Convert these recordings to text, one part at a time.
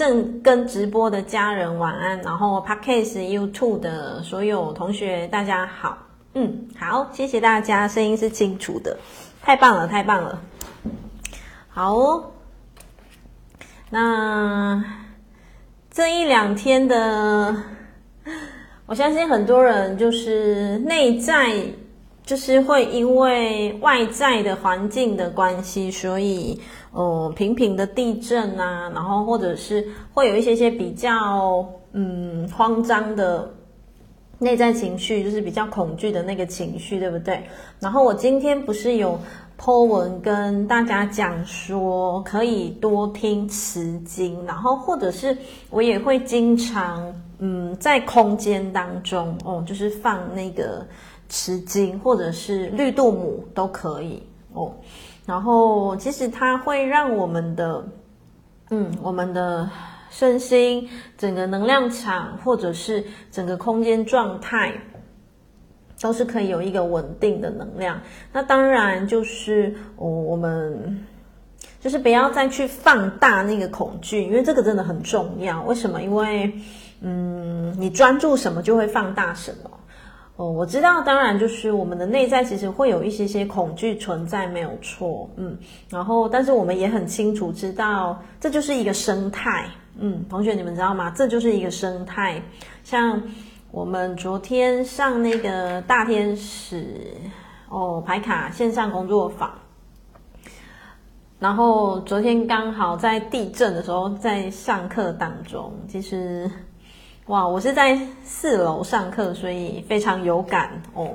正跟直播的家人晚安，然后 Podcast YouTube 的所有同学大家好，嗯，好，谢谢大家，声音是清楚的，太棒了，太棒了，好，那这一两天的，我相信很多人就是内在。就是会因为外在的环境的关系，所以呃频频的地震啊，然后或者是会有一些些比较嗯慌张的内在情绪，就是比较恐惧的那个情绪，对不对？然后我今天不是有 po 文跟大家讲说，可以多听磁经，然后或者是我也会经常嗯在空间当中哦，就是放那个。持金或者是绿度母都可以哦，然后其实它会让我们的，嗯，我们的身心整个能量场或者是整个空间状态，都是可以有一个稳定的能量。那当然就是哦，我们就是不要再去放大那个恐惧，因为这个真的很重要。为什么？因为嗯，你专注什么就会放大什么。哦，我知道，当然就是我们的内在其实会有一些些恐惧存在，没有错，嗯，然后但是我们也很清楚知道，这就是一个生态，嗯，同学你们知道吗？这就是一个生态。像我们昨天上那个大天使哦牌卡线上工作坊，然后昨天刚好在地震的时候在上课当中，其实。哇，我是在四楼上课，所以非常有感哦。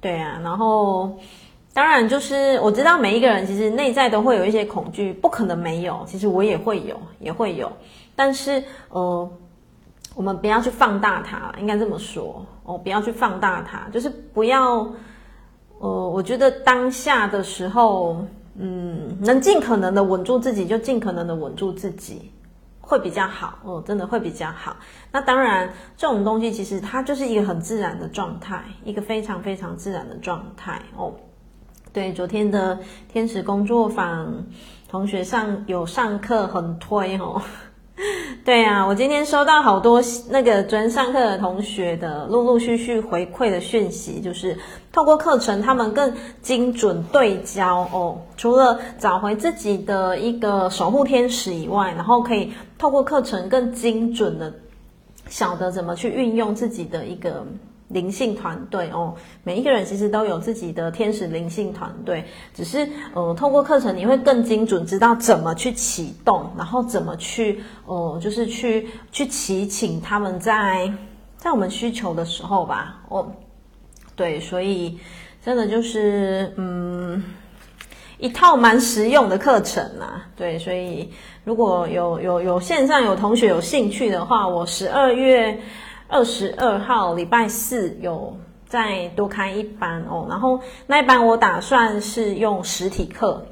对啊，然后当然就是我知道每一个人其实内在都会有一些恐惧，不可能没有，其实我也会有，也会有。但是呃，我们不要去放大它，应该这么说哦，不要去放大它，就是不要呃，我觉得当下的时候，嗯，能尽可能的稳住自己，就尽可能的稳住自己。会比较好哦，真的会比较好。那当然，这种东西其实它就是一个很自然的状态，一个非常非常自然的状态哦。对，昨天的天使工作坊，同学上有上课很推哦。对啊，我今天收到好多那个昨天上课的同学的陆陆续续回馈的讯息，就是透过课程，他们更精准对焦哦。除了找回自己的一个守护天使以外，然后可以透过课程更精准的晓得怎么去运用自己的一个。灵性团队哦，每一个人其实都有自己的天使灵性团队，只是呃，透过课程你会更精准，知道怎么去启动，然后怎么去呃，就是去去祈请他们在在我们需求的时候吧，哦，对，所以真的就是嗯，一套蛮实用的课程啊，对，所以如果有有有线上有同学有兴趣的话，我十二月。二十二号礼拜四有再多开一班哦，然后那一班我打算是用实体课，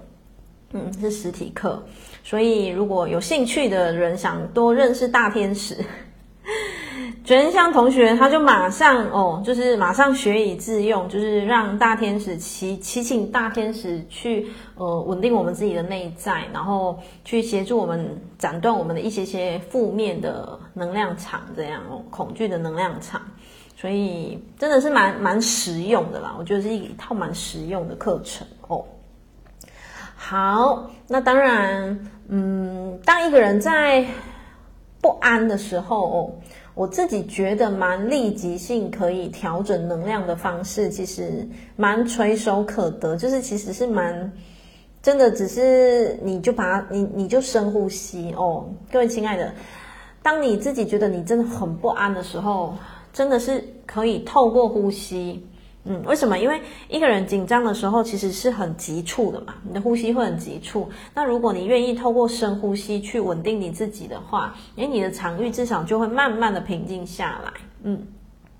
嗯，是实体课，所以如果有兴趣的人想多认识大天使。全香同学他就马上哦，就是马上学以致用，就是让大天使祈祈请大天使去呃稳定我们自己的内在，然后去协助我们斩断我们的一些些负面的能量场，这样哦，恐惧的能量场，所以真的是蛮蛮实用的啦，我觉得是一套蛮实用的课程哦。好，那当然，嗯，当一个人在不安的时候哦。我自己觉得蛮立即性可以调整能量的方式，其实蛮垂手可得，就是其实是蛮真的，只是你就把它，你你就深呼吸哦，各位亲爱的，当你自己觉得你真的很不安的时候，真的是可以透过呼吸。嗯，为什么？因为一个人紧张的时候，其实是很急促的嘛，你的呼吸会很急促。那如果你愿意透过深呼吸去稳定你自己的话，诶，你的场域至少就会慢慢的平静下来。嗯，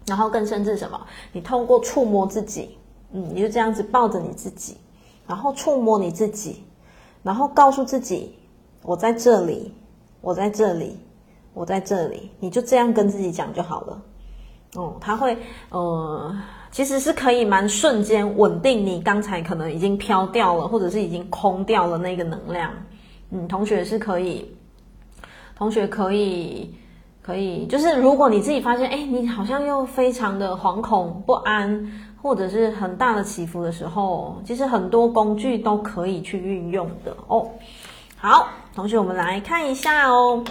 然后更甚至什么？你透过触摸自己，嗯，你就这样子抱着你自己，然后触摸你自己，然后告诉自己，我在这里，我在这里，我在这里，你就这样跟自己讲就好了。哦，他会，呃。其实是可以蛮瞬间稳定你刚才可能已经飘掉了，或者是已经空掉了那个能量。嗯，同学是可以同学可以可以，就是如果你自己发现，哎，你好像又非常的惶恐不安，或者是很大的起伏的时候，其实很多工具都可以去运用的哦。好，同学，我们来看一下哦。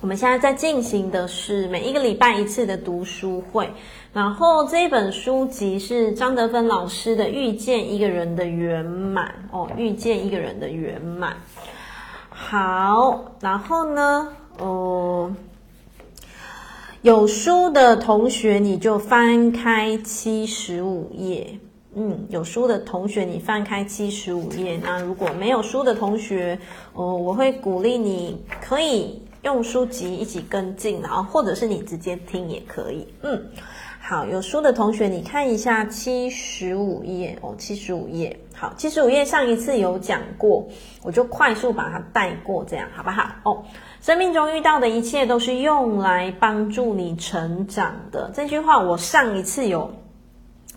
我们现在在进行的是每一个礼拜一次的读书会，然后这一本书籍是张德芬老师的《遇见一个人的圆满》哦，《遇见一个人的圆满》。好，然后呢，哦、有书的同学你就翻开七十五页，嗯，有书的同学你翻开七十五页。那如果没有书的同学，哦、我会鼓励你可以。用书籍一起跟进，然后或者是你直接听也可以。嗯，好，有书的同学，你看一下七十五页哦，七十五页。好，七十五页上一次有讲过，我就快速把它带过，这样好不好？哦，生命中遇到的一切都是用来帮助你成长的。这句话我上一次有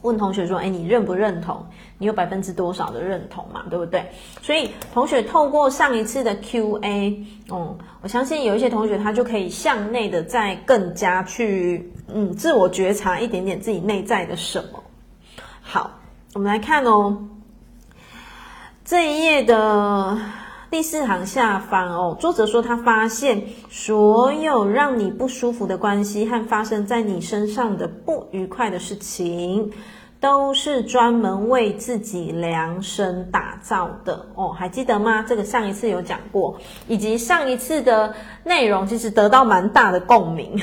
问同学说，哎，你认不认同？你有百分之多少的认同嘛？对不对？所以同学透过上一次的 Q&A，嗯，我相信有一些同学他就可以向内的再更加去，嗯，自我觉察一点点自己内在的什么。好，我们来看哦，这一页的第四行下方哦，作者说他发现所有让你不舒服的关系和发生在你身上的不愉快的事情。都是专门为自己量身打造的哦，还记得吗？这个上一次有讲过，以及上一次的内容其实得到蛮大的共鸣，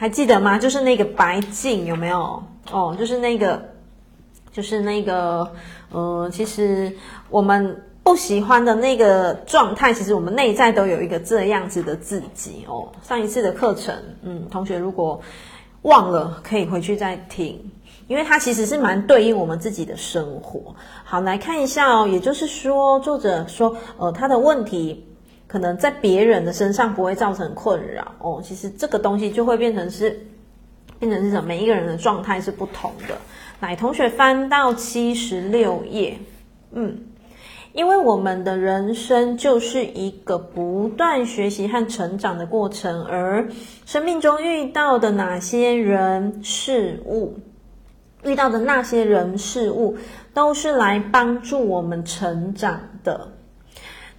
还记得吗？就是那个白镜有没有？哦，就是那个，就是那个，呃，其实我们不喜欢的那个状态，其实我们内在都有一个这样子的自己哦。上一次的课程，嗯，同学如果忘了，可以回去再听。因为它其实是蛮对应我们自己的生活。好，来看一下哦。也就是说，作者说，呃，他的问题可能在别人的身上不会造成困扰哦。其实这个东西就会变成是，变成是什么？每一个人的状态是不同的。来，同学翻到七十六页。嗯，因为我们的人生就是一个不断学习和成长的过程，而生命中遇到的哪些人事物。遇到的那些人事物，都是来帮助我们成长的。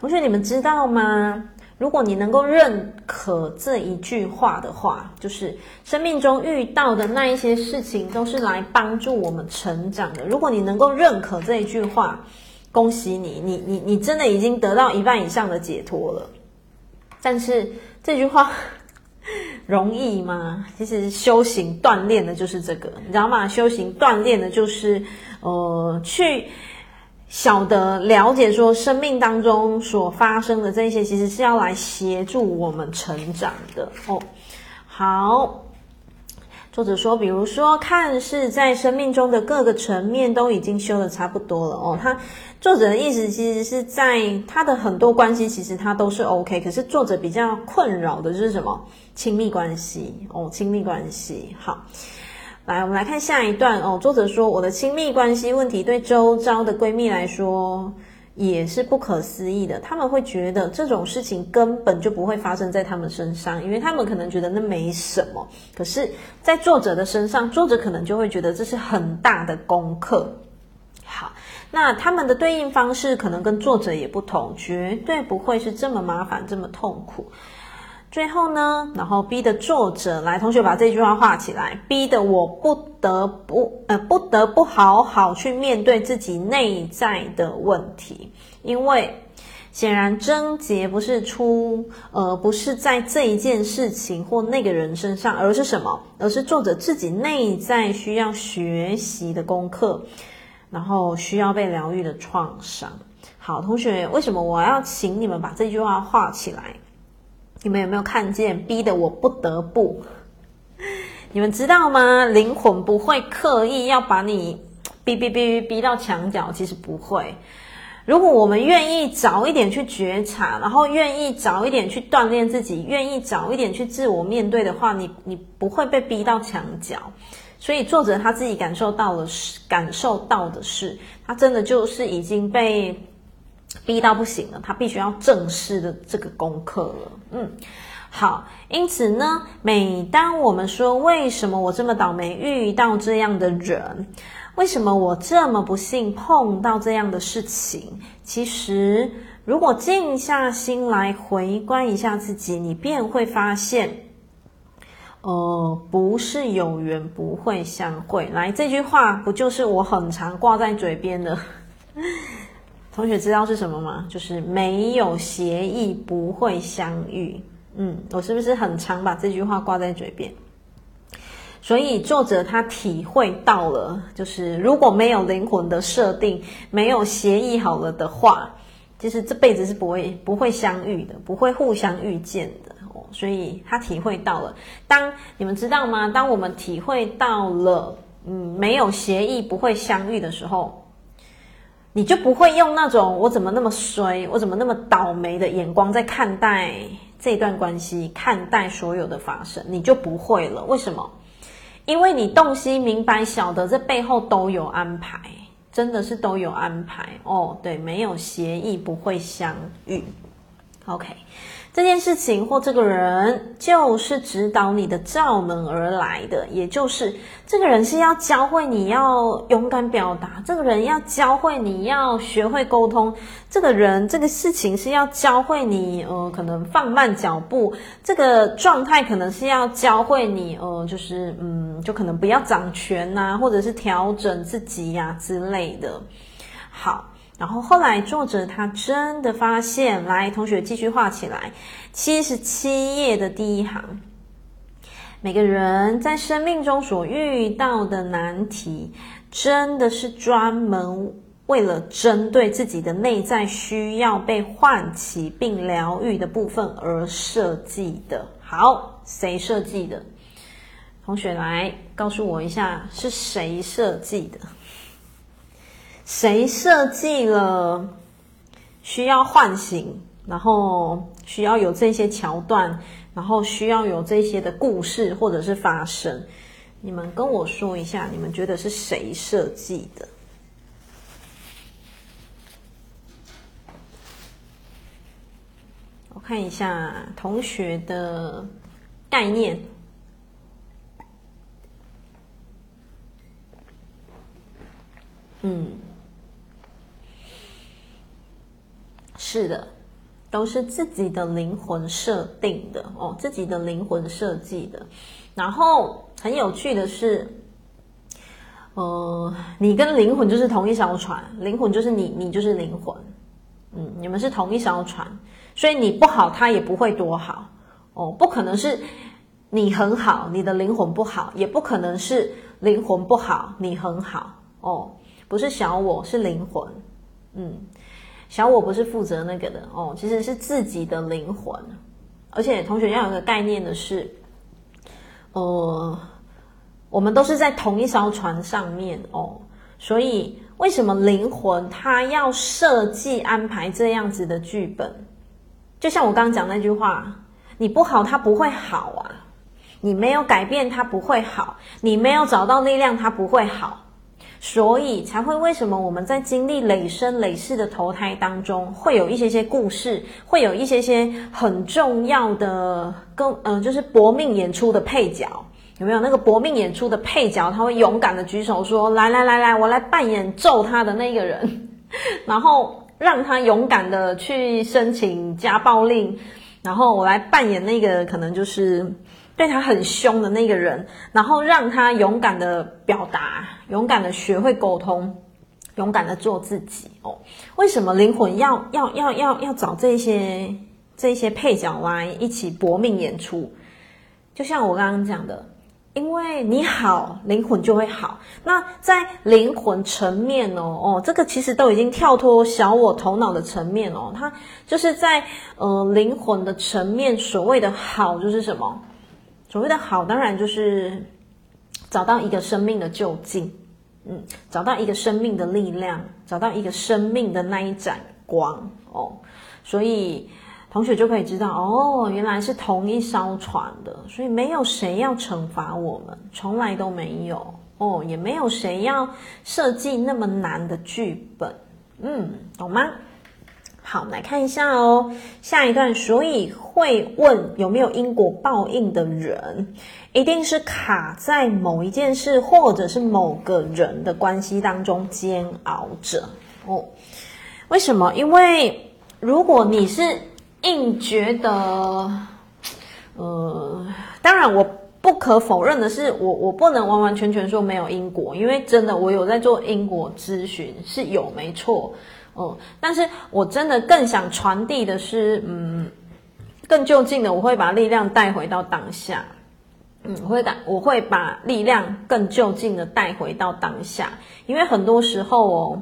同学，你们知道吗？如果你能够认可这一句话的话，就是生命中遇到的那一些事情，都是来帮助我们成长的。如果你能够认可这一句话，恭喜你，你你你真的已经得到一半以上的解脱了。但是这句话。容易吗？其实修行锻炼的就是这个，你知道吗？修行锻炼的就是，呃，去晓得了解说生命当中所发生的这些，其实是要来协助我们成长的哦。好，作者说，比如说，看似在生命中的各个层面都已经修得差不多了哦，他。作者的意思其实是在他的很多关系，其实他都是 OK，可是作者比较困扰的就是什么？亲密关系哦，亲密关系。好，来，我们来看下一段哦。作者说，我的亲密关系问题对周遭的闺蜜来说也是不可思议的，他们会觉得这种事情根本就不会发生在他们身上，因为他们可能觉得那没什么，可是，在作者的身上，作者可能就会觉得这是很大的功课。好。那他们的对应方式可能跟作者也不同，绝对不会是这么麻烦、这么痛苦。最后呢，然后逼的作者来，同学把这句话画起来，逼得我不得不呃不得不好好去面对自己内在的问题，因为显然症结不是出呃不是在这一件事情或那个人身上，而是什么？而是作者自己内在需要学习的功课。然后需要被疗愈的创伤。好，同学，为什么我要请你们把这句话画起来？你们有没有看见？逼得我不得不。你们知道吗？灵魂不会刻意要把你逼逼逼逼逼到墙角，其实不会。如果我们愿意早一点去觉察，然后愿意早一点去锻炼自己，愿意早一点去自我面对的话，你你不会被逼到墙角。所以作者他自己感受到了，感受到的是，他真的就是已经被逼到不行了，他必须要正视的这个功课了。嗯，好，因此呢，每当我们说为什么我这么倒霉遇到这样的人，为什么我这么不幸碰到这样的事情，其实如果静下心来回观一下自己，你便会发现，呃，不是有缘不会相会。来，这句话不就是我很常挂在嘴边的？同学知道是什么吗？就是没有协议不会相遇。嗯，我是不是很常把这句话挂在嘴边？所以作者他体会到了，就是如果没有灵魂的设定，没有协议好了的话，其实这辈子是不会不会相遇的，不会互相遇见的哦。所以他体会到了。当你们知道吗？当我们体会到了，嗯，没有协议不会相遇的时候。你就不会用那种我怎么那么衰，我怎么那么倒霉的眼光在看待这段关系，看待所有的发生，你就不会了。为什么？因为你洞悉明白晓得这背后都有安排，真的是都有安排哦。对，没有协议不会相遇。OK。这件事情或这个人就是指导你的罩门而来的，也就是这个人是要教会你要勇敢表达，这个人要教会你要学会沟通，这个人这个事情是要教会你呃可能放慢脚步，这个状态可能是要教会你呃就是嗯就可能不要掌权呐，或者是调整自己呀之类的。好。然后后来作者他真的发现，来，同学继续画起来，七十七页的第一行，每个人在生命中所遇到的难题，真的是专门为了针对自己的内在需要被唤起并疗愈的部分而设计的。好，谁设计的？同学来告诉我一下，是谁设计的？谁设计了需要唤醒，然后需要有这些桥段，然后需要有这些的故事或者是发生？你们跟我说一下，你们觉得是谁设计的？我看一下同学的概念。嗯。是的，都是自己的灵魂设定的哦，自己的灵魂设计的。然后很有趣的是，呃，你跟灵魂就是同一艘船，灵魂就是你，你就是灵魂，嗯，你们是同一艘船，所以你不好，他也不会多好哦，不可能是你很好，你的灵魂不好，也不可能是灵魂不好，你很好哦，不是小我，是灵魂，嗯。小我不是负责那个的哦，其实是自己的灵魂，而且同学要有个概念的是，呃，我们都是在同一艘船上面哦，所以为什么灵魂它要设计安排这样子的剧本？就像我刚刚讲那句话，你不好，它不会好啊，你没有改变，它不会好，你没有找到力量，它不会好。所以才会为什么我们在经历累生累世的投胎当中，会有一些些故事，会有一些些很重要的，跟呃，就是搏命演出的配角，有没有那个搏命演出的配角？他会勇敢的举手说：“来来来来，我来扮演揍他的那个人，然后让他勇敢的去申请家暴令，然后我来扮演那个可能就是。”对他很凶的那个人，然后让他勇敢的表达，勇敢的学会沟通，勇敢的做自己哦。为什么灵魂要要要要要找这些这些配角来一起搏命演出？就像我刚刚讲的，因为你好，灵魂就会好。那在灵魂层面哦哦，这个其实都已经跳脱小我头脑的层面哦，它就是在呃灵魂的层面，所谓的好就是什么？所谓的好，当然就是找到一个生命的究竟，嗯，找到一个生命的力量，找到一个生命的那一盏光哦。所以同学就可以知道，哦，原来是同一艘船的，所以没有谁要惩罚我们，从来都没有哦，也没有谁要设计那么难的剧本，嗯，懂吗？好，我们来看一下哦，下一段，所以会问有没有因果报应的人，一定是卡在某一件事或者是某个人的关系当中煎熬着哦。为什么？因为如果你是硬觉得，呃，当然我不可否认的是，我我不能完完全全说没有因果，因为真的我有在做因果咨询，是有没错。哦，但是我真的更想传递的是，嗯，更就近的，我会把力量带回到当下，嗯，我会带，我会把力量更就近的带回到当下，因为很多时候哦，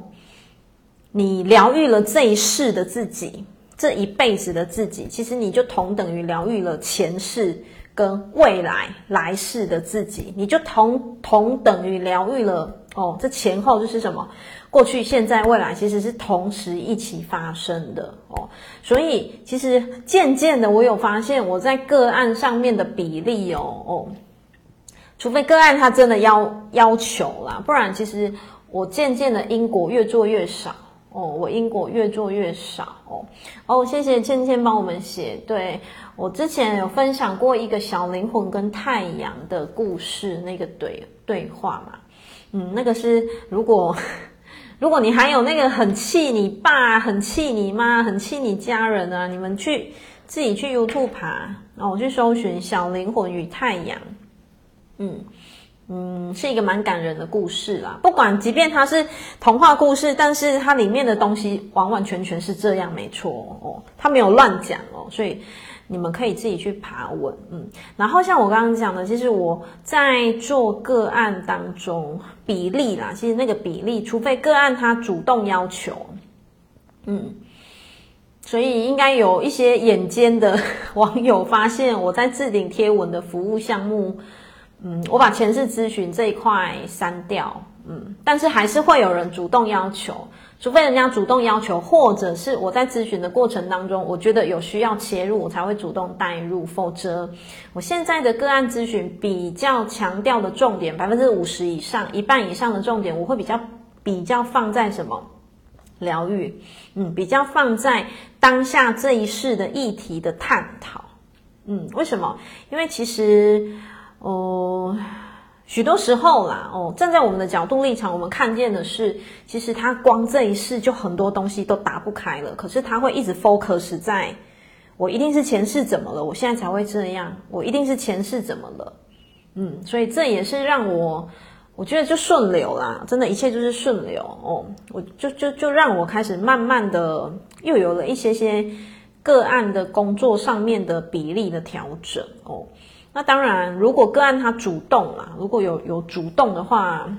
你疗愈了这一世的自己，这一辈子的自己，其实你就同等于疗愈了前世跟未来来世的自己，你就同同等于疗愈了哦，这前后就是什么？过去、现在、未来其实是同时一起发生的哦，所以其实渐渐的，我有发现我在个案上面的比例哦哦，除非个案他真的要要求啦，不然其实我渐渐的因果越做越少哦，我因果越做越少哦。哦，谢谢倩倩帮我们写，对，我之前有分享过一个小灵魂跟太阳的故事，那个对对话嘛，嗯，那个是如果。如果你还有那个很气你爸、很气你妈、很气你家人啊，你们去自己去 YouTube 爬，然后我去搜寻《小灵魂与太阳》，嗯嗯，是一个蛮感人的故事啦。不管即便它是童话故事，但是它里面的东西完完全全是这样，没错哦，它没有乱讲哦，所以。你们可以自己去爬文，嗯，然后像我刚刚讲的，其实我在做个案当中比例啦，其实那个比例，除非个案他主动要求，嗯，所以应该有一些眼尖的网友发现我在置顶贴文的服务项目，嗯，我把前世咨询这一块删掉，嗯，但是还是会有人主动要求。除非人家主动要求，或者是我在咨询的过程当中，我觉得有需要切入，我才会主动带入。否则，我现在的个案咨询比较强调的重点，百分之五十以上、一半以上的重点，我会比较比较放在什么？疗愈，嗯，比较放在当下这一世的议题的探讨。嗯，为什么？因为其实，哦、许多时候啦，哦，站在我们的角度立场，我们看见的是，其实他光这一世就很多东西都打不开了。可是他会一直 focus 在，我一定是前世怎么了，我现在才会这样，我一定是前世怎么了，嗯，所以这也是让我，我觉得就顺流啦，真的，一切就是顺流哦，我就就就让我开始慢慢的又有了一些些个案的工作上面的比例的调整哦。那当然，如果个案他主动啦，如果有有主动的话，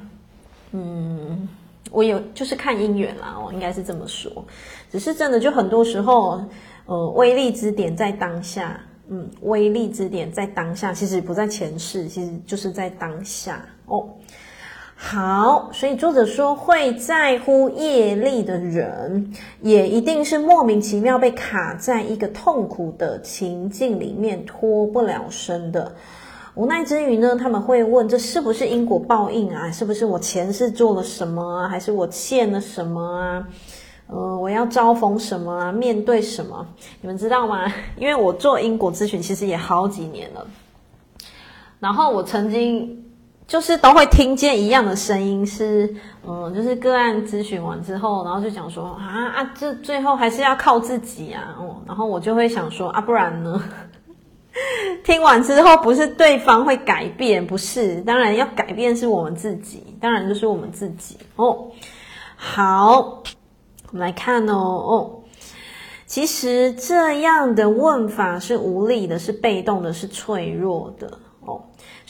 嗯，我有就是看姻缘啦，我，应该是这么说。只是真的就很多时候，呃，威力之点在当下，嗯，威力之点在当下，其实不在前世，其实就是在当下哦。好，所以作者说，会在乎业力的人，也一定是莫名其妙被卡在一个痛苦的情境里面脱不了身的。无奈之余呢，他们会问：这是不是因果报应啊？是不是我前世做了什么啊？还是我欠了什么啊？呃，我要招逢什么啊？面对什么？你们知道吗？因为我做因果咨询其实也好几年了，然后我曾经。就是都会听见一样的声音，是，嗯，就是个案咨询完之后，然后就讲说啊啊，这最后还是要靠自己啊，哦，然后我就会想说啊，不然呢？听完之后不是对方会改变，不是，当然要改变是我们自己，当然就是我们自己哦。好，我们来看哦哦，其实这样的问法是无力的，是被动的，是脆弱的。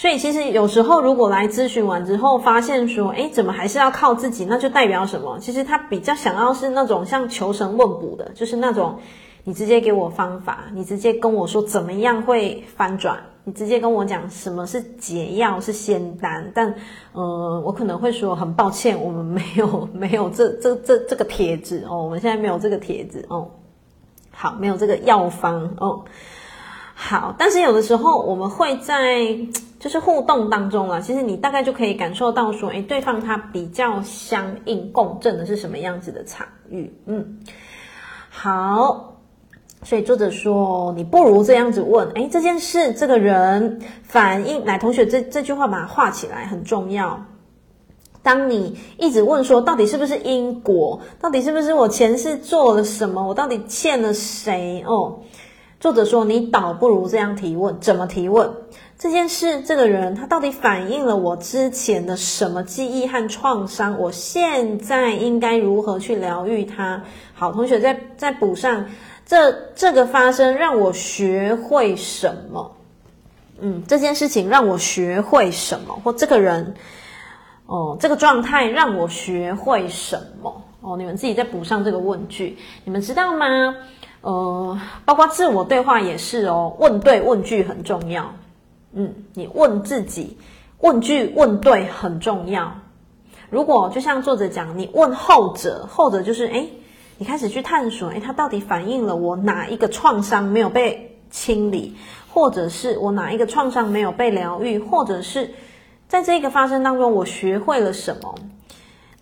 所以其实有时候，如果来咨询完之后，发现说，诶，怎么还是要靠自己？那就代表什么？其实他比较想要是那种像求神问卜的，就是那种你直接给我方法，你直接跟我说怎么样会翻转，你直接跟我讲什么是解药是仙丹。但，呃，我可能会说很抱歉，我们没有 没有这这这这个帖子哦，我们现在没有这个帖子哦，好，没有这个药方哦。好，但是有的时候我们会在就是互动当中啊，其实你大概就可以感受到说，诶，对方他比较相应共振的是什么样子的场域？嗯，好，所以作者说，你不如这样子问：哎，这件事，这个人反应，来，同学，这这句话把它画起来，很重要。当你一直问说，到底是不是因果？到底是不是我前世做了什么？我到底欠了谁？哦，作者说，你倒不如这样提问：怎么提问？这件事，这个人，他到底反映了我之前的什么记忆和创伤？我现在应该如何去疗愈他？好，同学再再补上，这这个发生让我学会什么？嗯，这件事情让我学会什么？或这个人。哦，这个状态让我学会什么？哦，你们自己再补上这个问句，你们知道吗？呃，包括自我对话也是哦，问对问句很重要。嗯，你问自己，问句问对很重要。如果就像作者讲，你问后者，后者就是诶，你开始去探索，诶，它到底反映了我哪一个创伤没有被清理，或者是我哪一个创伤没有被疗愈，或者是。在这个发生当中，我学会了什么？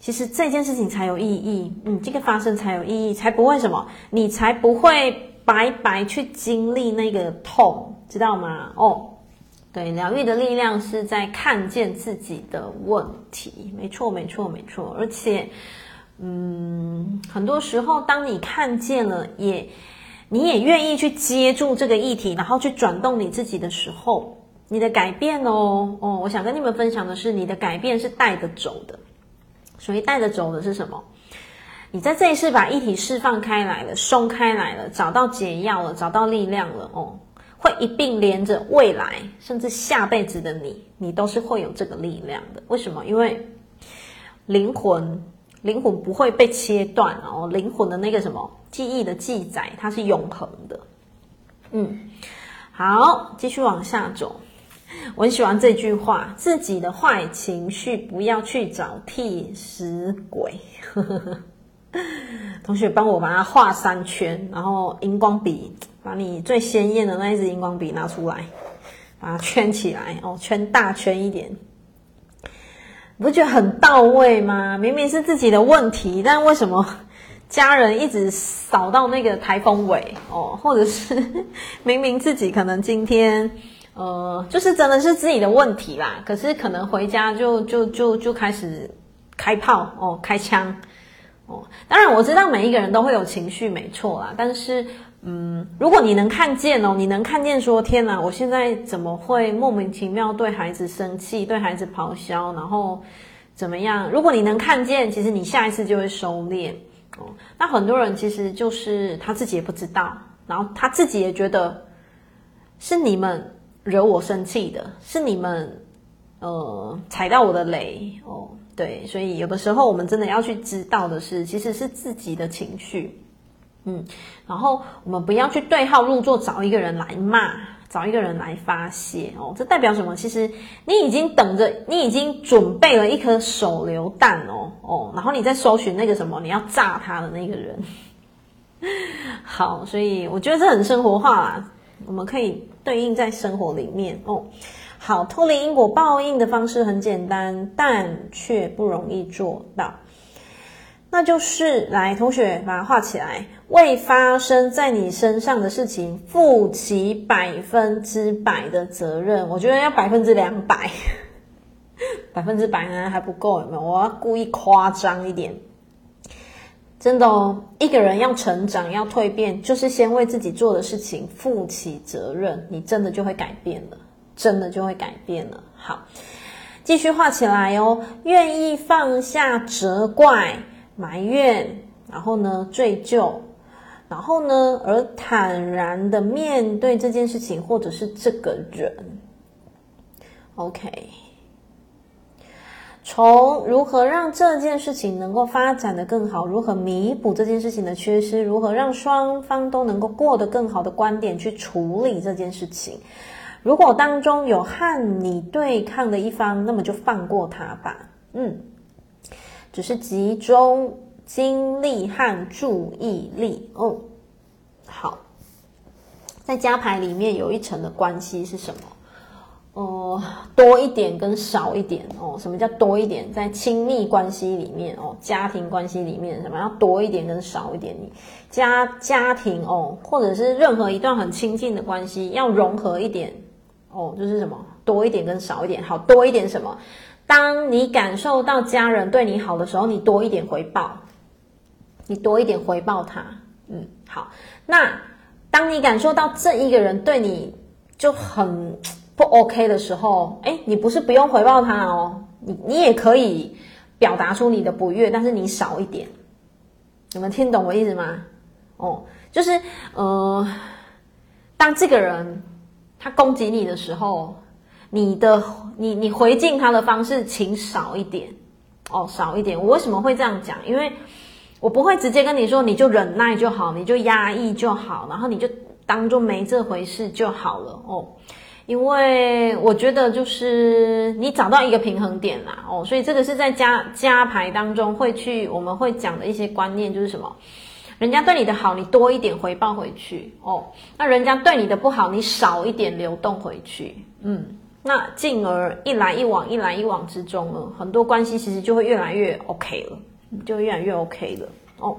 其实这件事情才有意义，嗯，这个发生才有意义，才不会什么，你才不会白白去经历那个痛，知道吗？哦，对，疗愈的力量是在看见自己的问题，没错，没错，没错。而且，嗯，很多时候，当你看见了，也你也愿意去接住这个议题，然后去转动你自己的时候。你的改变哦哦，我想跟你们分享的是，你的改变是带得走的。所以带得走的是什么？你在这一次把议题释放开来了，松开来了，找到解药了，找到力量了哦，会一并连着未来，甚至下辈子的你，你都是会有这个力量的。为什么？因为灵魂，灵魂不会被切断哦，灵魂的那个什么记忆的记载，它是永恒的。嗯，好，继续往下走。我很喜欢这句话：自己的坏情绪不要去找替死鬼。同学，帮我把它画三圈，然后荧光笔，把你最鲜艳的那一支荧光笔拿出来，把它圈起来哦，圈大圈一点。你不觉得很到位吗？明明是自己的问题，但为什么家人一直扫到那个台风尾哦？或者是 明明自己可能今天。呃，就是真的是自己的问题啦，可是可能回家就就就就开始开炮哦，开枪哦。当然我知道每一个人都会有情绪，没错啦。但是，嗯，如果你能看见哦，你能看见说，天哪，我现在怎么会莫名其妙对孩子生气，对孩子咆哮，然后怎么样？如果你能看见，其实你下一次就会收敛哦。那很多人其实就是他自己也不知道，然后他自己也觉得是你们。惹我生气的是你们，呃，踩到我的雷哦，对，所以有的时候我们真的要去知道的是，其实是自己的情绪，嗯，然后我们不要去对号入座，找一个人来骂，找一个人来发泄哦，这代表什么？其实你已经等着，你已经准备了一颗手榴弹哦哦，然后你在搜寻那个什么，你要炸他的那个人。好，所以我觉得这很生活化啦。我们可以对应在生活里面哦。好，脱离因果报应的方式很简单，但却不容易做到。那就是来，同学把它画起来，为发生在你身上的事情负起百分之百的责任。我觉得要百分之两百，百分之百呢还不够，有没有？我要故意夸张一点。真的哦，一个人要成长、要蜕变，就是先为自己做的事情负起责任，你真的就会改变了，真的就会改变了。好，继续画起来哦。愿意放下责怪、埋怨，然后呢，追究，然后呢，而坦然的面对这件事情，或者是这个人。OK。从如何让这件事情能够发展得更好，如何弥补这件事情的缺失，如何让双方都能够过得更好的观点去处理这件事情。如果当中有和你对抗的一方，那么就放过他吧。嗯，只是集中精力和注意力哦。好，在加牌里面有一层的关系是什么？呃，多一点跟少一点哦。什么叫多一点？在亲密关系里面哦，家庭关系里面，什么要多一点跟少一点？你家家庭哦，或者是任何一段很亲近的关系，要融合一点哦，就是什么多一点跟少一点。好，多一点什么？当你感受到家人对你好的时候，你多一点回报，你多一点回报他。嗯，好。那当你感受到这一个人对你就很。不 OK 的时候，哎，你不是不用回报他哦，你你也可以表达出你的不悦，但是你少一点。你们听懂我意思吗？哦，就是呃，当这个人他攻击你的时候，你的你你回敬他的方式，请少一点哦，少一点。我为什么会这样讲？因为我不会直接跟你说，你就忍耐就好，你就压抑就好，然后你就当做没这回事就好了哦。因为我觉得就是你找到一个平衡点啦，哦，所以这个是在家家牌当中会去我们会讲的一些观念，就是什么，人家对你的好，你多一点回报回去哦，那人家对你的不好，你少一点流动回去，嗯，那进而一来一往，一来一往之中呢，很多关系其实就会越来越 OK 了，就越来越 OK 了哦。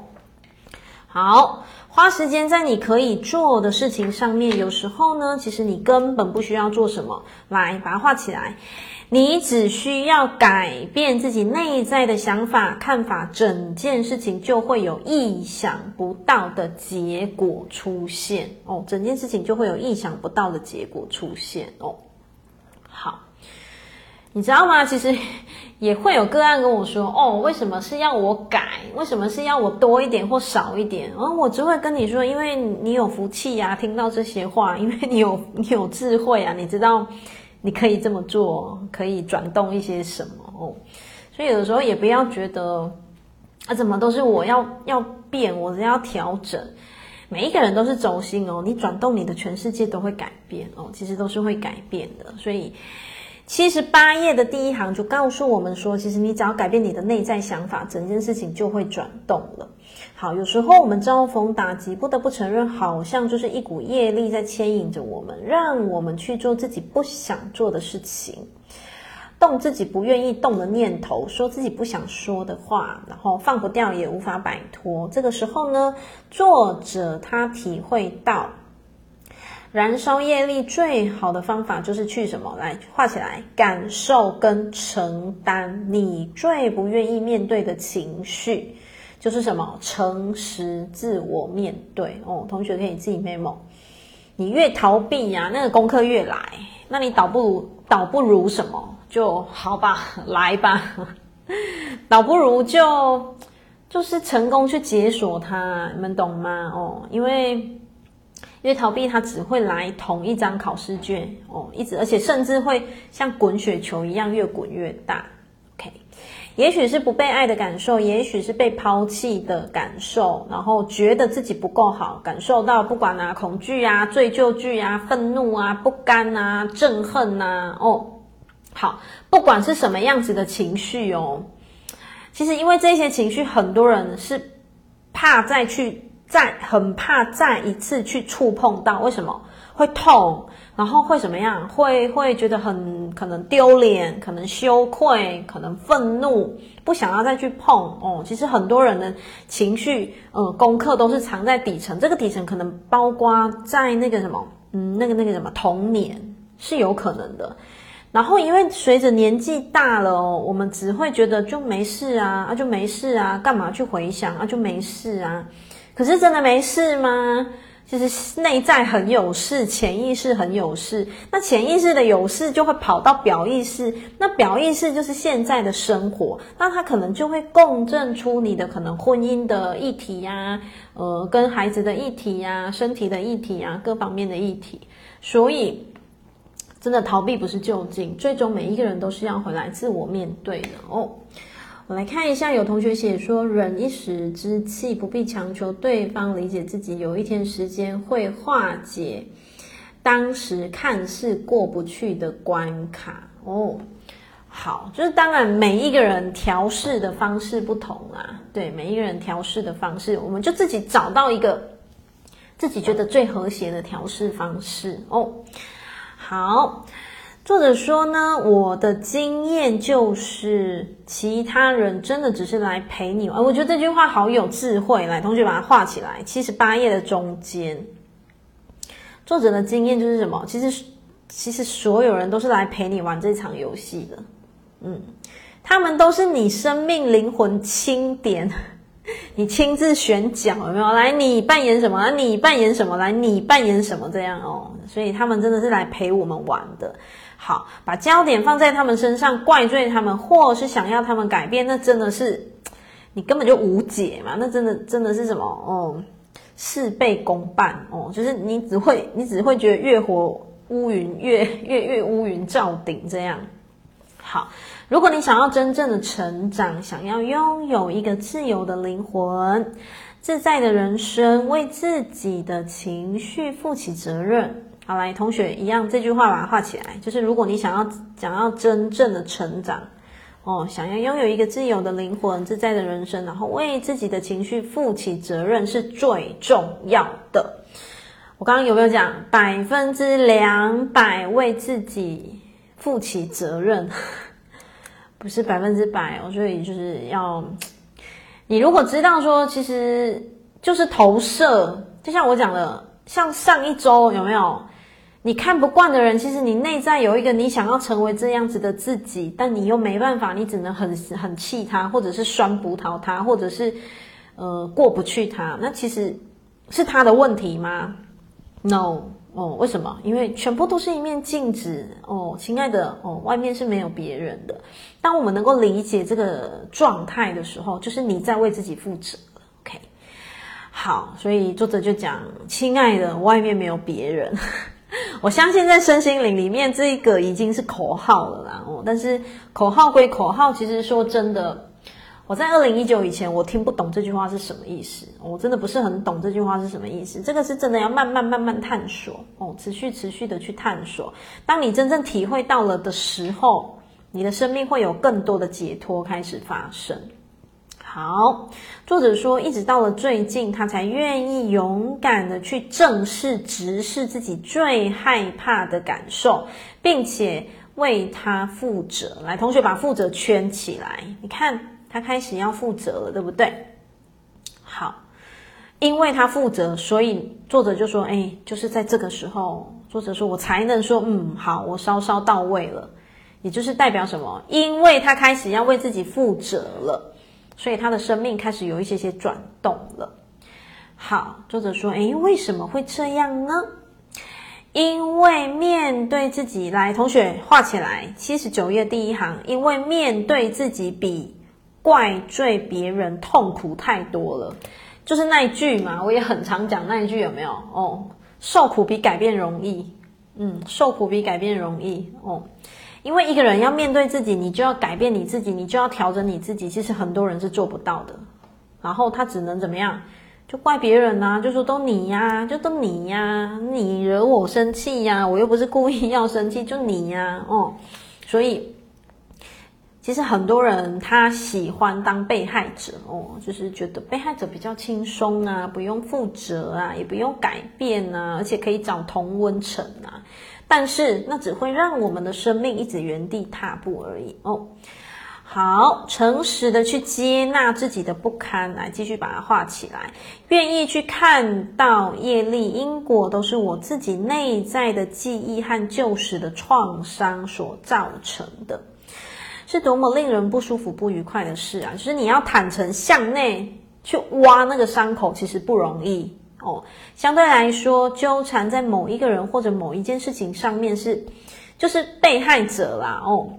好，花时间在你可以做的事情上面。有时候呢，其实你根本不需要做什么，来把它画起来。你只需要改变自己内在的想法、看法，整件事情就会有意想不到的结果出现哦。整件事情就会有意想不到的结果出现哦。你知道吗？其实。也会有个案跟我说：“哦，为什么是要我改？为什么是要我多一点或少一点？”、哦、我只会跟你说：“因为你有福气呀、啊，听到这些话，因为你有你有智慧啊，你知道你可以这么做，可以转动一些什么哦。所以有的时候也不要觉得啊，怎么都是我要要变，我是要调整。每一个人都是轴心哦，你转动你的全世界都会改变哦，其实都是会改变的，所以。”七十八页的第一行就告诉我们说，其实你只要改变你的内在想法，整件事情就会转动了。好，有时候我们遭逢打击，不得不承认，好像就是一股业力在牵引着我们，让我们去做自己不想做的事情，动自己不愿意动的念头，说自己不想说的话，然后放不掉也无法摆脱。这个时候呢，作者他体会到。燃烧业力最好的方法就是去什么？来画起来，感受跟承担你最不愿意面对的情绪，就是什么？诚实自我面对哦。同学可以自己 memo。你越逃避呀、那个功课越来。那你倒不如倒不如什么？就好吧，来吧。倒不如就就是成功去解锁它，你们懂吗？哦，因为。因为逃避，它只会来同一张考试卷哦，一直，而且甚至会像滚雪球一样越滚越大。OK，也许是不被爱的感受，也许是被抛弃的感受，然后觉得自己不够好，感受到不管啊恐惧啊、罪疚剧啊、愤怒啊、不甘啊、憎恨啊，哦，好，不管是什么样子的情绪哦，其实因为这些情绪，很多人是怕再去。再很怕再一次去触碰到，为什么会痛？然后会怎么样？会会觉得很可能丢脸，可能羞愧，可能愤怒，不想要再去碰哦。其实很多人的情绪，呃，功课都是藏在底层。这个底层可能包括在那个什么，嗯，那个那个什么童年是有可能的。然后因为随着年纪大了哦，我们只会觉得就没事啊，啊就没事啊，干嘛去回想啊就没事啊。可是真的没事吗？其实内在很有事，潜意识很有事。那潜意识的有事就会跑到表意识，那表意识就是现在的生活，那它可能就会共振出你的可能婚姻的议题呀，呃，跟孩子的议题呀，身体的议题呀，各方面的议题。所以，真的逃避不是就近，最终每一个人都是要回来自我面对的哦。我来看一下，有同学写说，忍一时之气，不必强求对方理解自己。有一天时间会化解当时看似过不去的关卡。哦，好，就是当然每一个人调试的方式不同啦。对，每一个人调试的方式，我们就自己找到一个自己觉得最和谐的调试方式。哦，好。作者说呢，我的经验就是，其他人真的只是来陪你玩。我觉得这句话好有智慧，来，同学把它画起来。七十八页的中间，作者的经验就是什么？其实，其实所有人都是来陪你玩这场游戏的。嗯，他们都是你生命灵魂钦点。你亲自选角有没有？来，你扮演什么？你扮演什么？来，你扮演什么？这样哦，所以他们真的是来陪我们玩的。好，把焦点放在他们身上，怪罪他们，或是想要他们改变，那真的是你根本就无解嘛。那真的真的是什么？哦，事倍功半哦，就是你只会你只会觉得越活乌云越 越越乌云罩顶这样。好。如果你想要真正的成长，想要拥有一个自由的灵魂、自在的人生，为自己的情绪负起责任。好，来，同学一样，这句话把它画起来。就是如果你想要想要真正的成长，哦，想要拥有一个自由的灵魂、自在的人生，然后为自己的情绪负起责任，是最重要的。我刚刚有没有讲百分之两百为自己负起责任？不是百分之百哦，所以就是要你如果知道说，其实就是投射，就像我讲的，像上一周有没有你看不惯的人，其实你内在有一个你想要成为这样子的自己，但你又没办法，你只能很很气他，或者是酸葡萄他，或者是呃过不去他，那其实是他的问题吗？No。哦，为什么？因为全部都是一面镜子哦，亲爱的哦，外面是没有别人的。当我们能够理解这个状态的时候，就是你在为自己负责。OK，好，所以作者就讲，亲爱的，外面没有别人。我相信在身心灵里面，这一个已经是口号了啦。哦，但是口号归口号，其实说真的。我在二零一九以前，我听不懂这句话是什么意思，我真的不是很懂这句话是什么意思。这个是真的要慢慢慢慢探索哦，持续持续的去探索。当你真正体会到了的时候，你的生命会有更多的解脱开始发生。好，作者说，一直到了最近，他才愿意勇敢的去正视、直视自己最害怕的感受，并且为他负责。来，同学把负责圈起来，你看。他开始要负责了，对不对？好，因为他负责，所以作者就说：“哎，就是在这个时候，作者说我才能说，嗯，好，我稍稍到位了。也就是代表什么？因为他开始要为自己负责了，所以他的生命开始有一些些转动了。好，作者说：哎，为什么会这样呢？因为面对自己，来，同学画起来，七十九页第一行，因为面对自己比。怪罪别人痛苦太多了，就是那一句嘛，我也很常讲那一句，有没有？哦，受苦比改变容易，嗯，受苦比改变容易哦，因为一个人要面对自己，你就要改变你自己，你就要调整你自己，其实很多人是做不到的，然后他只能怎么样？就怪别人啊，就说都你呀，就都你呀，你惹我生气呀，我又不是故意要生气，就你呀，哦，所以。其实很多人他喜欢当被害者哦，就是觉得被害者比较轻松啊，不用负责啊，也不用改变啊，而且可以找同温层啊。但是那只会让我们的生命一直原地踏步而已哦。好，诚实的去接纳自己的不堪，来继续把它画起来，愿意去看到业力因果都是我自己内在的记忆和旧时的创伤所造成的。是多么令人不舒服、不愉快的事啊！就是你要坦诚向内去挖那个伤口，其实不容易哦。相对来说，纠缠在某一个人或者某一件事情上面是，就是被害者啦哦。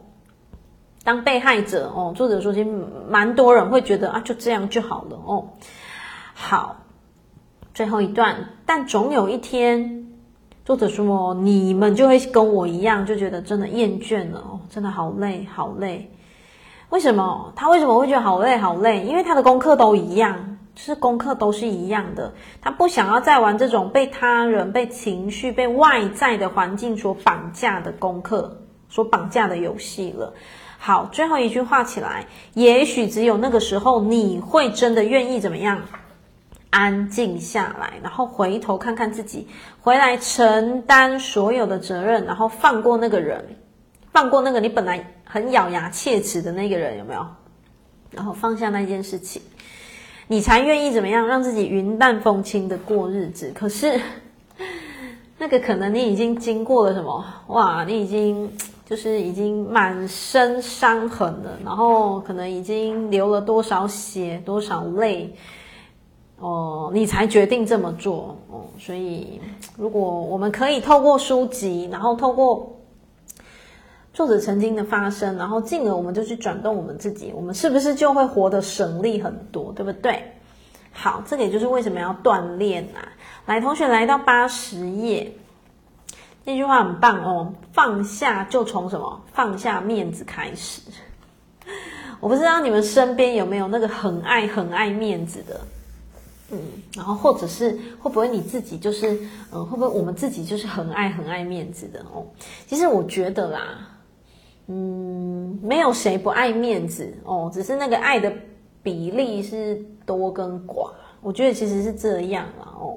当被害者哦，作者说其实蛮多人会觉得啊，就这样就好了哦。好，最后一段，但总有一天。作者说：“你们就会跟我一样，就觉得真的厌倦了哦，真的好累，好累。为什么？他为什么会觉得好累，好累？因为他的功课都一样，是功课都是一样的。他不想要再玩这种被他人、被情绪、被外在的环境所绑架的功课，所绑架的游戏了。好，最后一句话起来，也许只有那个时候，你会真的愿意怎么样？”安静下来，然后回头看看自己，回来承担所有的责任，然后放过那个人，放过那个你本来很咬牙切齿的那个人，有没有？然后放下那件事情，你才愿意怎么样让自己云淡风轻的过日子。可是那个可能你已经经过了什么？哇，你已经就是已经满身伤痕了，然后可能已经流了多少血、多少泪。哦，你才决定这么做哦，所以如果我们可以透过书籍，然后透过作者曾经的发生，然后进而我们就去转动我们自己，我们是不是就会活得省力很多，对不对？好，这个也就是为什么要锻炼啊。来，同学来到八十页，这句话很棒哦，放下就从什么？放下面子开始。我不知道你们身边有没有那个很爱很爱面子的。嗯，然后或者是会不会你自己就是，嗯，会不会我们自己就是很爱很爱面子的哦？其实我觉得啦，嗯，没有谁不爱面子哦，只是那个爱的比例是多跟寡。我觉得其实是这样啦哦，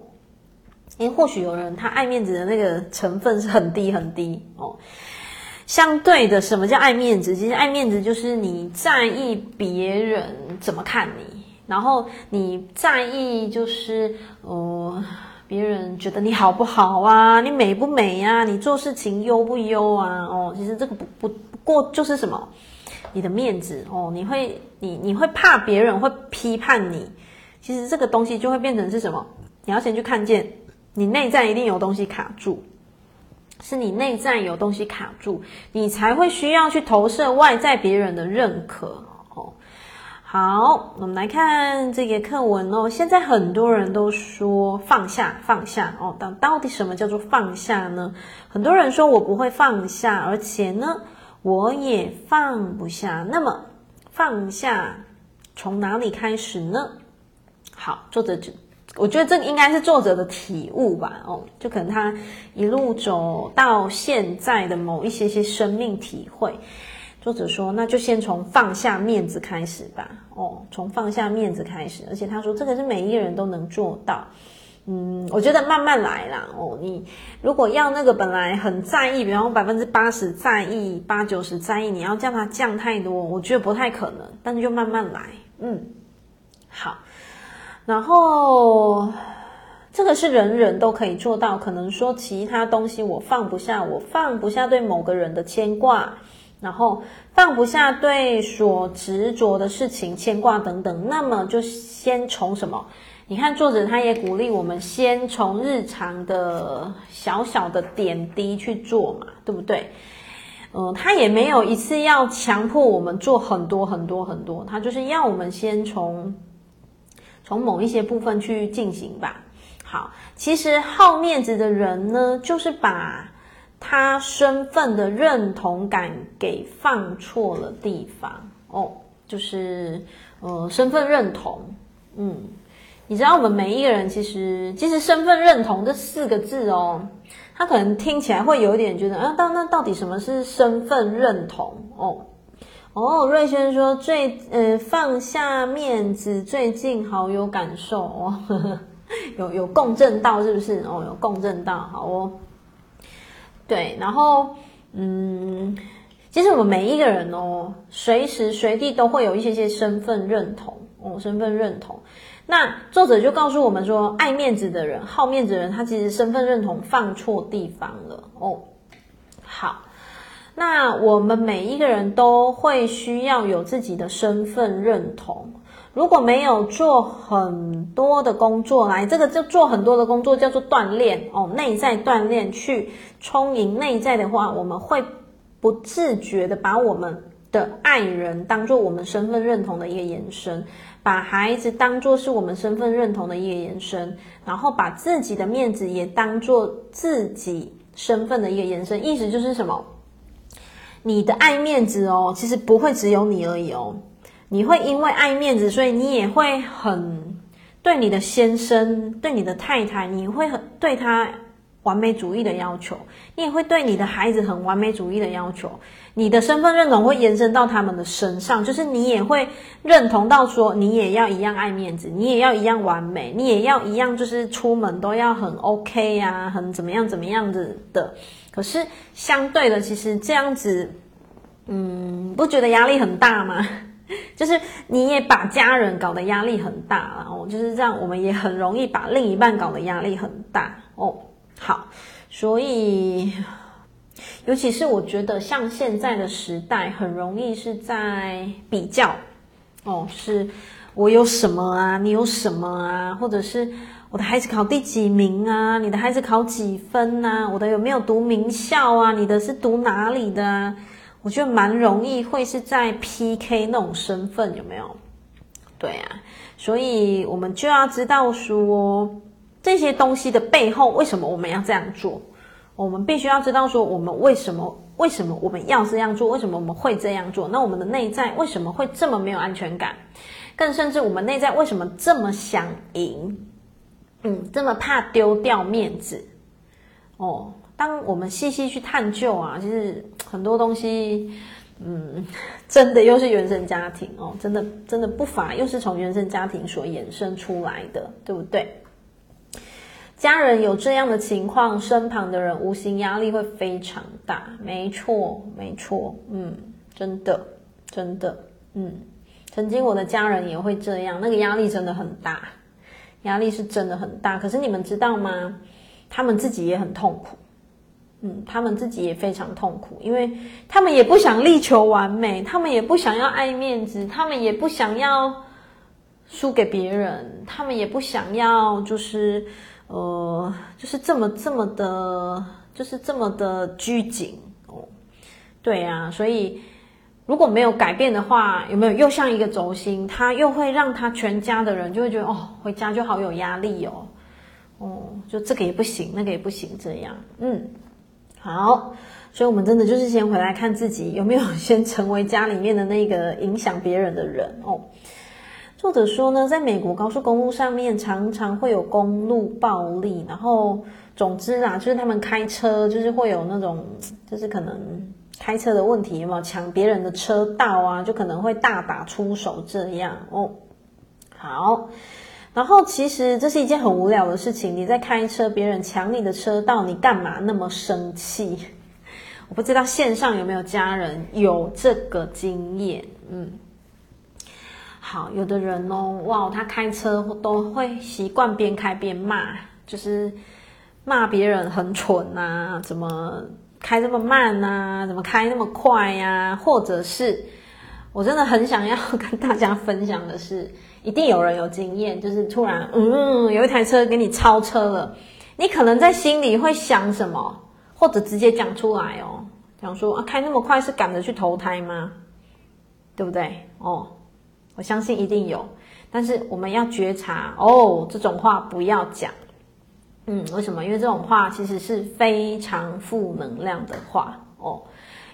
因为或许有人他爱面子的那个成分是很低很低哦。相对的，什么叫爱面子？其实爱面子就是你在意别人怎么看你。然后你在意就是呃，别人觉得你好不好啊？你美不美呀？你做事情优不优啊？哦，其实这个不不过就是什么，你的面子哦，你会你你会怕别人会批判你，其实这个东西就会变成是什么？你要先去看见你内在一定有东西卡住，是你内在有东西卡住，你才会需要去投射外在别人的认可哦。好，我们来看这个课文哦。现在很多人都说放下，放下哦。但到底什么叫做放下呢？很多人说我不会放下，而且呢，我也放不下。那么放下从哪里开始呢？好，作者就我觉得这应该是作者的体悟吧。哦，就可能他一路走到现在的某一些些生命体会。作者说：“那就先从放下面子开始吧。哦，从放下面子开始，而且他说这个是每一个人都能做到。嗯，我觉得慢慢来啦。哦，你如果要那个本来很在意，比方说百分之八十在意，八九十在意，你要叫他降太多，我觉得不太可能。但就慢慢来。嗯，好。然后这个是人人都可以做到。可能说其他东西我放不下，我放不下对某个人的牵挂。”然后放不下对所执着的事情牵挂等等，那么就先从什么？你看作者他也鼓励我们先从日常的小小的点滴去做嘛，对不对？嗯、他也没有一次要强迫我们做很多很多很多，他就是要我们先从从某一些部分去进行吧。好，其实好面子的人呢，就是把。他身份的认同感给放错了地方哦，就是呃身份认同，嗯，你知道我们每一个人其实其实身份认同这四个字哦，他可能听起来会有一点觉得啊，到那到底什么是身份认同哦？哦，瑞轩说最呃放下面子最近好有感受哦，呵 呵有有共振到是不是？哦，有共振到好哦。对，然后，嗯，其实我们每一个人哦，随时随地都会有一些些身份认同哦，身份认同。那作者就告诉我们说，爱面子的人，好面子的人，他其实身份认同放错地方了哦。好，那我们每一个人都会需要有自己的身份认同。如果没有做很多的工作来，这个就做很多的工作叫做锻炼哦，内在锻炼去充盈内在的话，我们会不自觉的把我们的爱人当做我们身份认同的一个延伸，把孩子当做是我们身份认同的一个延伸，然后把自己的面子也当做自己身份的一个延伸。意思就是什么？你的爱面子哦，其实不会只有你而已哦。你会因为爱面子，所以你也会很对你的先生、对你的太太，你会很对他完美主义的要求，你也会对你的孩子很完美主义的要求。你的身份认同会延伸到他们的身上，就是你也会认同到说，你也要一样爱面子，你也要一样完美，你也要一样，就是出门都要很 OK 呀，很怎么样怎么样子的。可是相对的，其实这样子。嗯，不觉得压力很大吗？就是你也把家人搞得压力很大，然后就是这样，我们也很容易把另一半搞得压力很大哦。好，所以尤其是我觉得像现在的时代，很容易是在比较哦，是我有什么啊，你有什么啊，或者是我的孩子考第几名啊，你的孩子考几分啊，我的有没有读名校啊，你的是读哪里的啊？我觉得蛮容易会是在 PK 那种身份，有没有？对啊，所以我们就要知道说这些东西的背后，为什么我们要这样做？我们必须要知道说我们为什么为什么我们要这样做？为什么我们会这样做？那我们的内在为什么会这么没有安全感？更甚至我们内在为什么这么想赢？嗯，这么怕丢掉面子？哦。当我们细细去探究啊，其实很多东西，嗯，真的又是原生家庭哦，真的真的不乏又是从原生家庭所衍生出来的，对不对？家人有这样的。情况，身旁的。人无形压力会非常大，没错，没错，嗯，真的，真的，嗯，曾经我的。家人也会这样，那个压力真的。很大，压力是真的。很大。可是你们知道吗？他们自己也很痛苦。嗯，他们自己也非常痛苦，因为他们也不想力求完美，他们也不想要爱面子，他们也不想要输给别人，他们也不想要就是呃，就是这么这么的，就是这么的拘谨哦。对啊，所以如果没有改变的话，有没有又像一个轴心，他又会让他全家的人就会觉得哦，回家就好有压力哦，哦，就这个也不行，那个也不行，这样，嗯。好，所以，我们真的就是先回来看自己有没有 先成为家里面的那个影响别人的人哦。作者说呢，在美国高速公路上面常常会有公路暴力，然后，总之啊，就是他们开车就是会有那种，就是可能开车的问题，有没有抢别人的车道啊，就可能会大打出手这样哦。好。然后其实这是一件很无聊的事情。你在开车，别人抢你的车道，你干嘛那么生气？我不知道线上有没有家人有这个经验。嗯，好，有的人哦，哇，他开车都会习惯边开边骂，就是骂别人很蠢啊，怎么开这么慢啊，怎么开那么快呀？或者是，我真的很想要 跟大家分享的是。一定有人有经验，就是突然，嗯，有一台车给你超车了，你可能在心里会想什么，或者直接讲出来哦，讲说啊，开那么快是赶着去投胎吗？对不对？哦，我相信一定有，但是我们要觉察哦，这种话不要讲。嗯，为什么？因为这种话其实是非常负能量的话哦，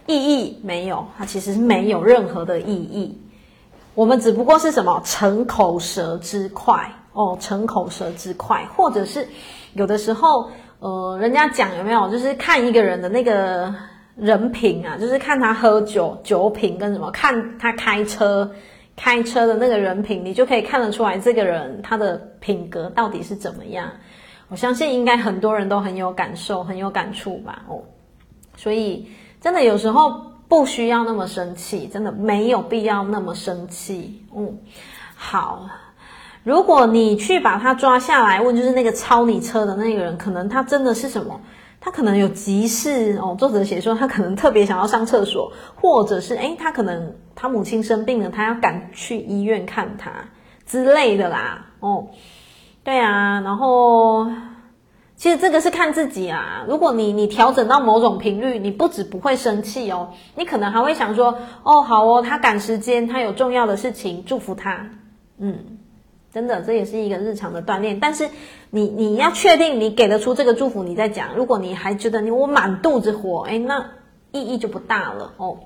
意义没有，它其实是没有任何的意义。我们只不过是什么逞口舌之快哦，逞口舌之快，或者是有的时候，呃，人家讲有没有，就是看一个人的那个人品啊，就是看他喝酒酒品跟什么，看他开车开车的那个人品，你就可以看得出来这个人他的品格到底是怎么样。我相信应该很多人都很有感受，很有感触吧？哦，所以真的有时候。不需要那么生气，真的没有必要那么生气。嗯，好，如果你去把他抓下来问，就是那个超你车的那个人，可能他真的是什么？他可能有急事哦。作者写说他可能特别想要上厕所，或者是诶，他可能他母亲生病了，他要赶去医院看他之类的啦。哦，对啊，然后。其实这个是看自己啊。如果你你调整到某种频率，你不止不会生气哦，你可能还会想说：哦，好哦，他赶时间，他有重要的事情，祝福他。嗯，真的，这也是一个日常的锻炼。但是你你要确定你给得出这个祝福，你再讲。如果你还觉得你我满肚子火，诶，那意义就不大了哦。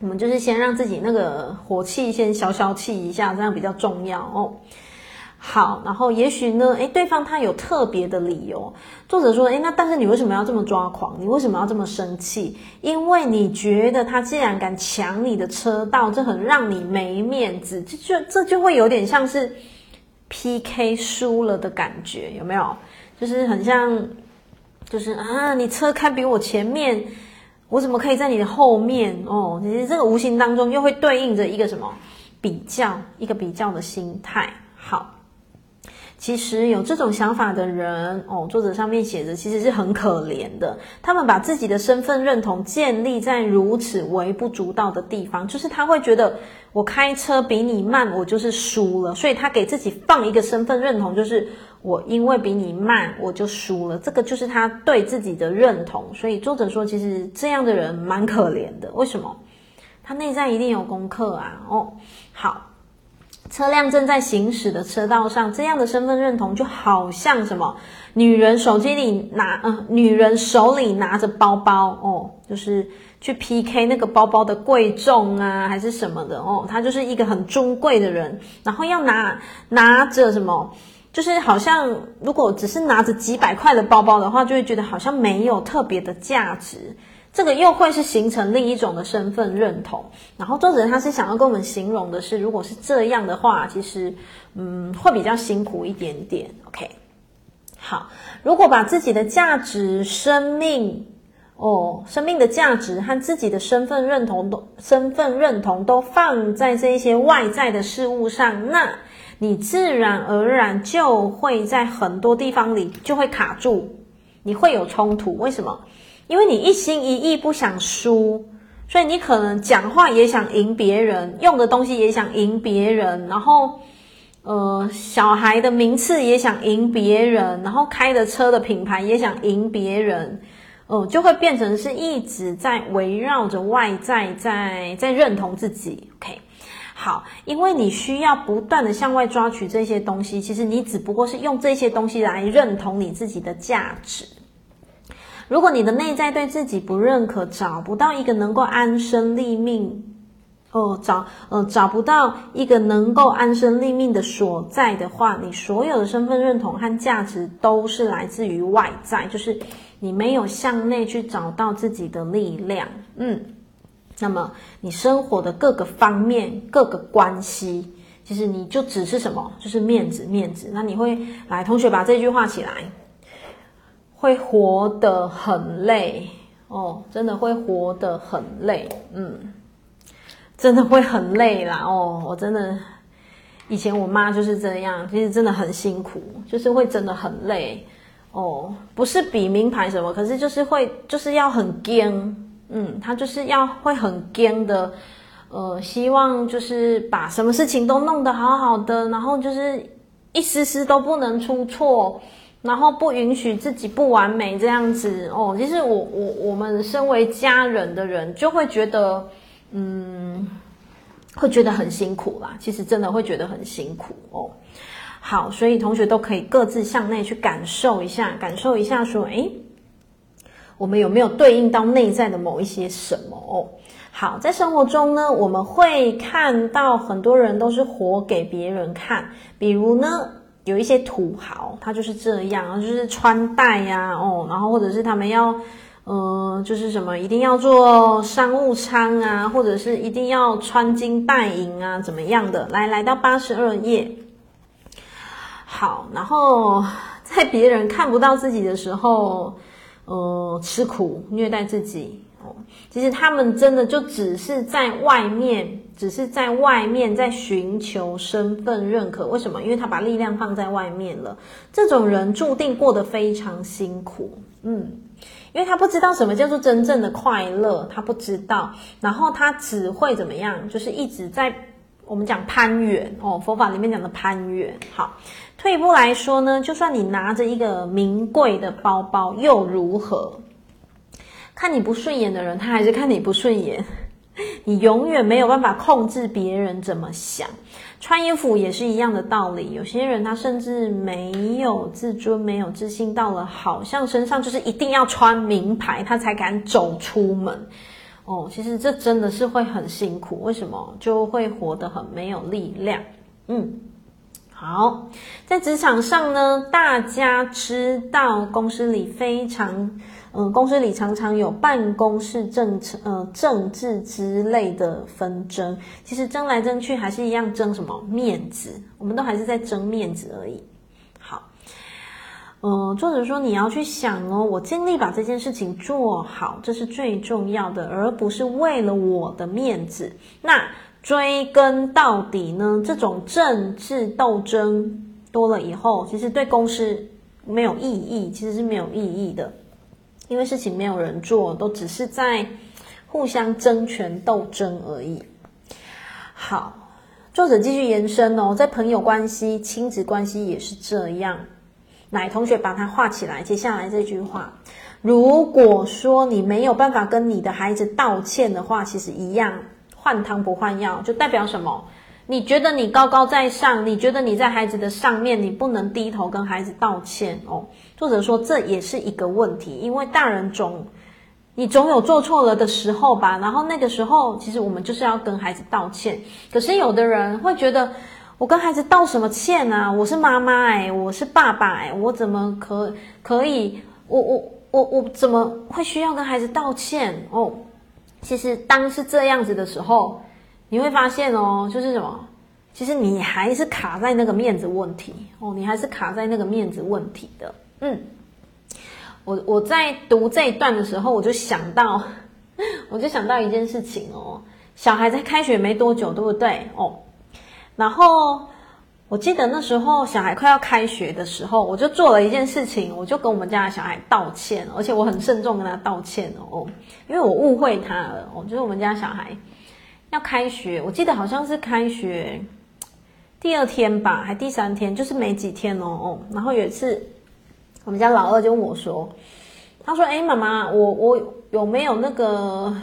我们就是先让自己那个火气先消消气一下，这样比较重要哦。好，然后也许呢，诶，对方他有特别的理由。作者说，诶，那但是你为什么要这么抓狂？你为什么要这么生气？因为你觉得他既然敢抢你的车道，这很让你没面子，这就这就会有点像是 PK 输了的感觉，有没有？就是很像，就是啊，你车开比我前面，我怎么可以在你的后面哦？其实这个无形当中又会对应着一个什么比较，一个比较的心态。好。其实有这种想法的人哦，作者上面写着，其实是很可怜的。他们把自己的身份认同建立在如此微不足道的地方，就是他会觉得我开车比你慢，我就是输了，所以他给自己放一个身份认同，就是我因为比你慢，我就输了。这个就是他对自己的认同。所以作者说，其实这样的人蛮可怜的。为什么？他内在一定有功课啊。哦，好。车辆正在行驶的车道上，这样的身份认同就好像什么？女人手机里拿，呃，女人手里拿着包包哦，就是去 PK 那个包包的贵重啊，还是什么的哦，她就是一个很尊贵的人，然后要拿拿着什么，就是好像如果只是拿着几百块的包包的话，就会觉得好像没有特别的价值。这个又会是形成另一种的身份认同，然后作者他是想要跟我们形容的是，如果是这样的话，其实嗯会比较辛苦一点点。OK，好，如果把自己的价值、生命哦，生命的价值和自己的身份认同都身份认同都放在这些外在的事物上，那你自然而然就会在很多地方里就会卡住，你会有冲突。为什么？因为你一心一意不想输，所以你可能讲话也想赢别人，用的东西也想赢别人，然后，呃，小孩的名次也想赢别人，然后开的车的品牌也想赢别人，哦、就会变成是一直在围绕着外在在在认同自己。OK，好，因为你需要不断的向外抓取这些东西，其实你只不过是用这些东西来认同你自己的价值。如果你的内在对自己不认可，找不到一个能够安身立命，哦，找呃找不到一个能够安身立命的所在的话，你所有的身份认同和价值都是来自于外在，就是你没有向内去找到自己的力量，嗯，那么你生活的各个方面、各个关系，其实你就只是什么，就是面子，面子。那你会来，同学把这句话起来。会活得很累哦，真的会活得很累，嗯，真的会很累啦哦。我真的以前我妈就是这样，其实真的很辛苦，就是会真的很累哦。不是比名牌什么，可是就是会就是要很坚，嗯，她就是要会很坚的，呃，希望就是把什么事情都弄得好好的，然后就是一丝丝都不能出错。然后不允许自己不完美这样子哦，其实我我我们身为家人的人就会觉得，嗯，会觉得很辛苦啦。其实真的会觉得很辛苦哦。好，所以同学都可以各自向内去感受一下，感受一下说，诶，我们有没有对应到内在的某一些什么哦？好，在生活中呢，我们会看到很多人都是活给别人看，比如呢。有一些土豪，他就是这样，就是穿戴呀，哦，然后或者是他们要，呃，就是什么一定要坐商务舱啊，或者是一定要穿金戴银啊，怎么样的？来，来到八十二页，好，然后在别人看不到自己的时候，呃，吃苦虐待自己。哦，其实他们真的就只是在外面，只是在外面在寻求身份认可。为什么？因为他把力量放在外面了。这种人注定过得非常辛苦。嗯，因为他不知道什么叫做真正的快乐，他不知道。然后他只会怎么样？就是一直在我们讲攀缘哦，佛法里面讲的攀缘。好，退一步来说呢，就算你拿着一个名贵的包包又如何？看你不顺眼的人，他还是看你不顺眼。你永远没有办法控制别人怎么想。穿衣服也是一样的道理。有些人他甚至没有自尊，没有自信，到了好像身上就是一定要穿名牌，他才敢走出门。哦，其实这真的是会很辛苦。为什么？就会活得很没有力量。嗯，好，在职场上呢，大家知道公司里非常。嗯，公司里常常有办公室政策、呃政治之类的纷争。其实争来争去还是一样争什么面子，我们都还是在争面子而已。好，嗯，作者说你要去想哦，我尽力把这件事情做好，这是最重要的，而不是为了我的面子。那追根到底呢，这种政治斗争多了以后，其实对公司没有意义，其实是没有意义的，因为事情没有人做，都只是在互相争权斗争而已。好。作者继续延伸哦，在朋友关系、亲子关系也是这样。来，同学把它画起来。接下来这句话，如果说你没有办法跟你的孩子道歉的话，其实一样，换汤不换药，就代表什么？你觉得你高高在上，你觉得你在孩子的上面，你不能低头跟孩子道歉哦。作者说这也是一个问题，因为大人总。你总有做错了的时候吧，然后那个时候，其实我们就是要跟孩子道歉。可是有的人会觉得，我跟孩子道什么歉啊？我是妈妈哎，我是爸爸哎，我怎么可可以？我我我我怎么会需要跟孩子道歉哦？其实当是这样子的时候，你会发现哦，就是什么？其实你还是卡在那个面子问题哦，你还是卡在那个面子问题的，嗯。我我在读这一段的时候，我就想到，我就想到一件事情哦，小孩在开学没多久，对不对？哦，然后我记得那时候小孩快要开学的时候，我就做了一件事情，我就跟我们家的小孩道歉，而且我很慎重跟他道歉哦，因为我误会他了哦，就是我们家小孩要开学，我记得好像是开学第二天吧，还第三天，就是没几天哦哦，然后有一次。我们家老二就问我说：“他说，哎，妈妈，我我有没有那个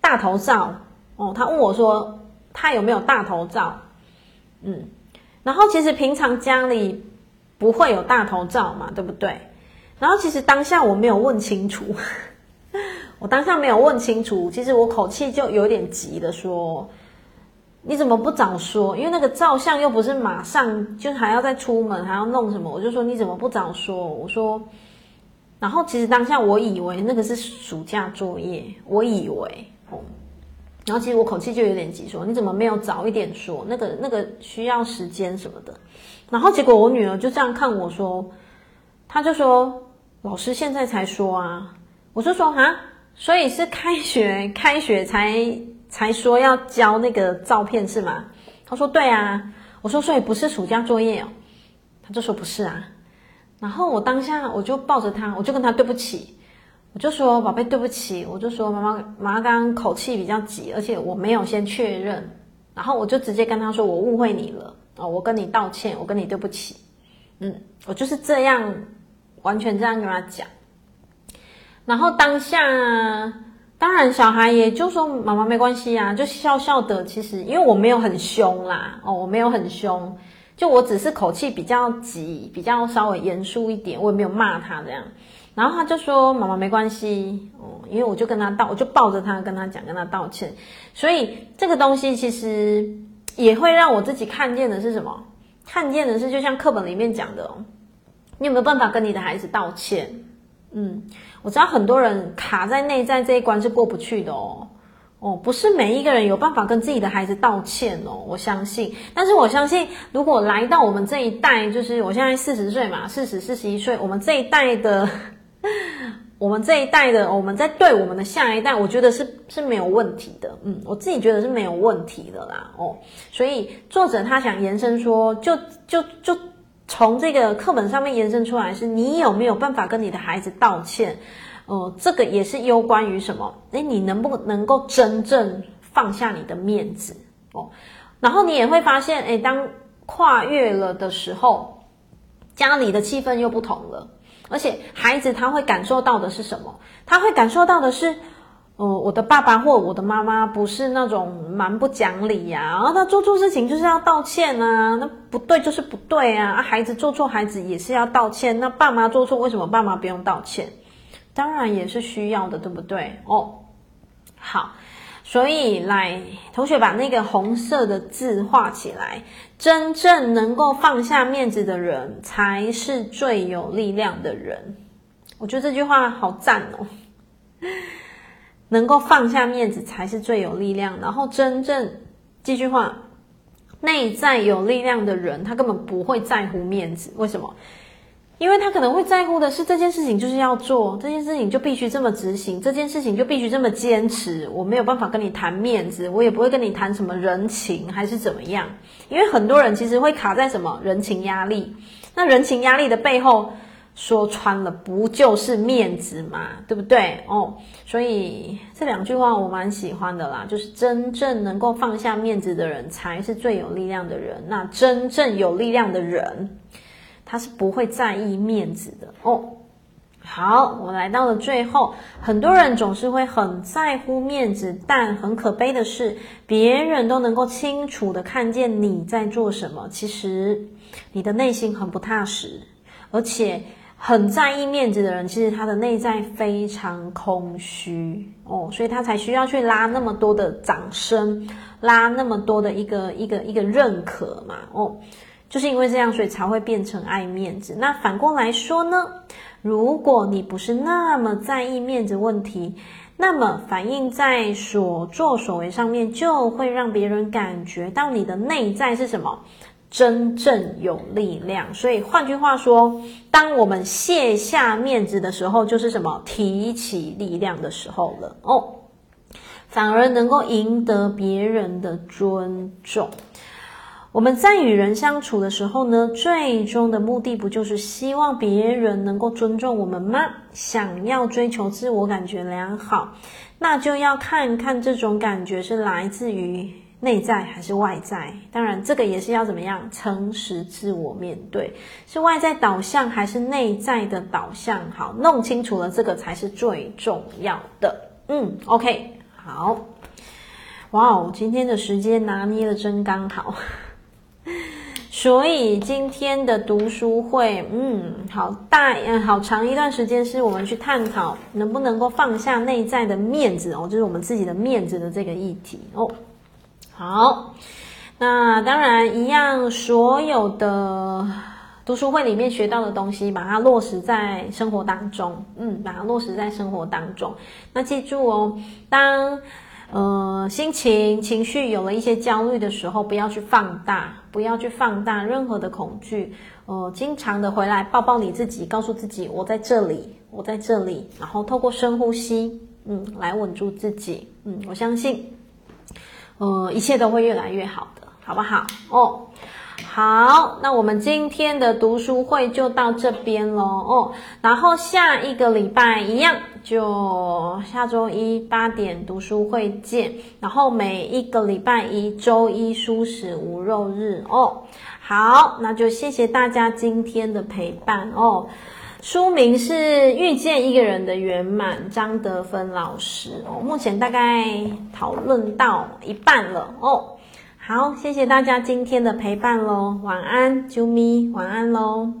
大头照？哦，他问我说，他有没有大头照？嗯，然后其实平常家里不会有大头照嘛，对不对？然后其实当下我没有问清楚，我当下没有问清楚，其实我口气就有点急的说。”你怎么不早说？因为那个照相又不是马上，就还要再出门，还要弄什么？我就说你怎么不早说？我说，然后其实当下我以为那个是暑假作业，我以为哦，然后其实我口气就有点急，说你怎么没有早一点说？那个那个需要时间什么的。然后结果我女儿就这样看我说，她就说老师现在才说啊，我就说啊，所以是开学开学才。才说要交那个照片是吗？他说对啊。我说所以不是暑假作业哦。他就说不是啊。然后我当下我就抱着他，我就跟他对不起，我就说宝贝对不起，我就说妈妈妈妈刚刚口气比较急，而且我没有先确认，然后我就直接跟他说我误会你了哦，我跟你道歉，我跟你对不起，嗯，我就是这样完全这样跟他讲，然后当下。当然，小孩也就说妈妈没关系啊，就笑笑的。其实因为我没有很凶啦，哦，我没有很凶，就我只是口气比较急，比较稍微严肃一点，我也没有骂他这样。然后他就说妈妈没关系，哦，因为我就跟他道，我就抱着他跟他讲，跟他道歉。所以这个东西其实也会让我自己看见的是什么？看见的是就像课本里面讲的，你有没有办法跟你的孩子道歉？嗯。我知道很多人卡在内在这一关是过不去的哦，哦，不是每一个人有办法跟自己的孩子道歉哦，我相信。但是我相信，如果来到我们这一代，就是我现在四十岁嘛，四十、四十一岁，我们这一代的，我们这一代的，我们在对我们的下一代，我觉得是是没有问题的，嗯，我自己觉得是没有问题的啦，哦，所以作者他想延伸说，就就就。从这个课本上面延伸出来，是你有没有办法跟你的孩子道歉？呃，这个也是攸关于什么？诶，你能不能够真正放下你的面子哦？然后你也会发现，诶，当跨越了的时候，家里的气氛又不同了，而且孩子他会感受到的是什么？他会感受到的是。哦、呃，我的爸爸或我的妈妈不是那种蛮不讲理呀、然后他做错事情就是要道歉啊，那不对就是不对啊，啊孩子做错，孩子也是要道歉，那爸妈做错，为什么爸妈不用道歉？当然也是需要的，对不对？哦，好，所以来，同学把那个红色的字画起来，真正能够放下面子的人，才是最有力量的人。我觉得这句话好赞哦。能够放下面子才是最有力量。然后真正这句话，内在有力量的人，他根本不会在乎面子。为什么？因为他可能会在乎的是这件事情就是要做，这件事情就必须这么执行，这件事情就必须这么坚持。我没有办法跟你谈面子，我也不会跟你谈什么人情还是怎么样。因为很多人其实会卡在什么人情压力，那人情压力的背后说穿了不就是面子嘛，对不对？哦，所以这两句话我蛮喜欢的啦，就是真正能够放下面子的人才是最有力量的人。那真正有力量的人。他是不会在意面子的哦。好，我来到了最后，很多人总是会很在乎面子，但很可悲的是，别人都能够清楚地看见你在做什么，其实你的内心很不踏实，而且很在意面子的人，其实他的内在非常空虚哦，所以他才需要去拉那么多的掌声，拉那么多的一个一个一个认可嘛哦。就是因为这样，所以才会变成爱面子。那反过来说呢？如果你不是那么在意面子问题，那么反映在所作所为上面，就会让别人感觉到你的内在是什么？真正有力量。所以换句话说，当我们卸下面子的时候，就是什么？提起力量的时候了哦，反而能够赢得别人的尊重。我们在与人相处的时候呢，最终的目的不就是希望别人能够尊重我们吗？想要追求自我感觉良好，那就要看看这种感觉是来自于内在还是外在。当然，这个也是要怎么样诚实自我面对，是外在导向还是内在的导向？好，弄清楚了这个才是最重要的。嗯，OK，好，哇哦，今天的时间拿捏得真刚好。所以今天的读书会，嗯，好大，嗯，好长一段时间是我们去探讨能不能够放下内在的面子哦，就是我们自己的面子的这个议题哦。好，那当然一样，所有的读书会里面学到的东西，把它落实在生活当中，嗯，把它落实在生活当中。那记住哦，当。呃，心情、情绪有了一些焦虑的时候，不要去放大，不要去放大任何的恐惧。呃，经常的回来抱抱你自己，告诉自己我在这里，我在这里。然后透过深呼吸，嗯，来稳住自己。嗯，我相信，呃，一切都会越来越好的，好不好？哦。好，那我们今天的读书会就到这边喽哦。然后下一个礼拜一样，就下周一八点读书会见。然后每一个礼拜一、周一蔬食无肉日哦。好，那就谢谢大家今天的陪伴哦。书名是《遇见一个人的圆满》，张德芬老师哦。目前大概讨论到一半了哦。好，谢谢大家今天的陪伴喽，晚安，啾咪，晚安喽。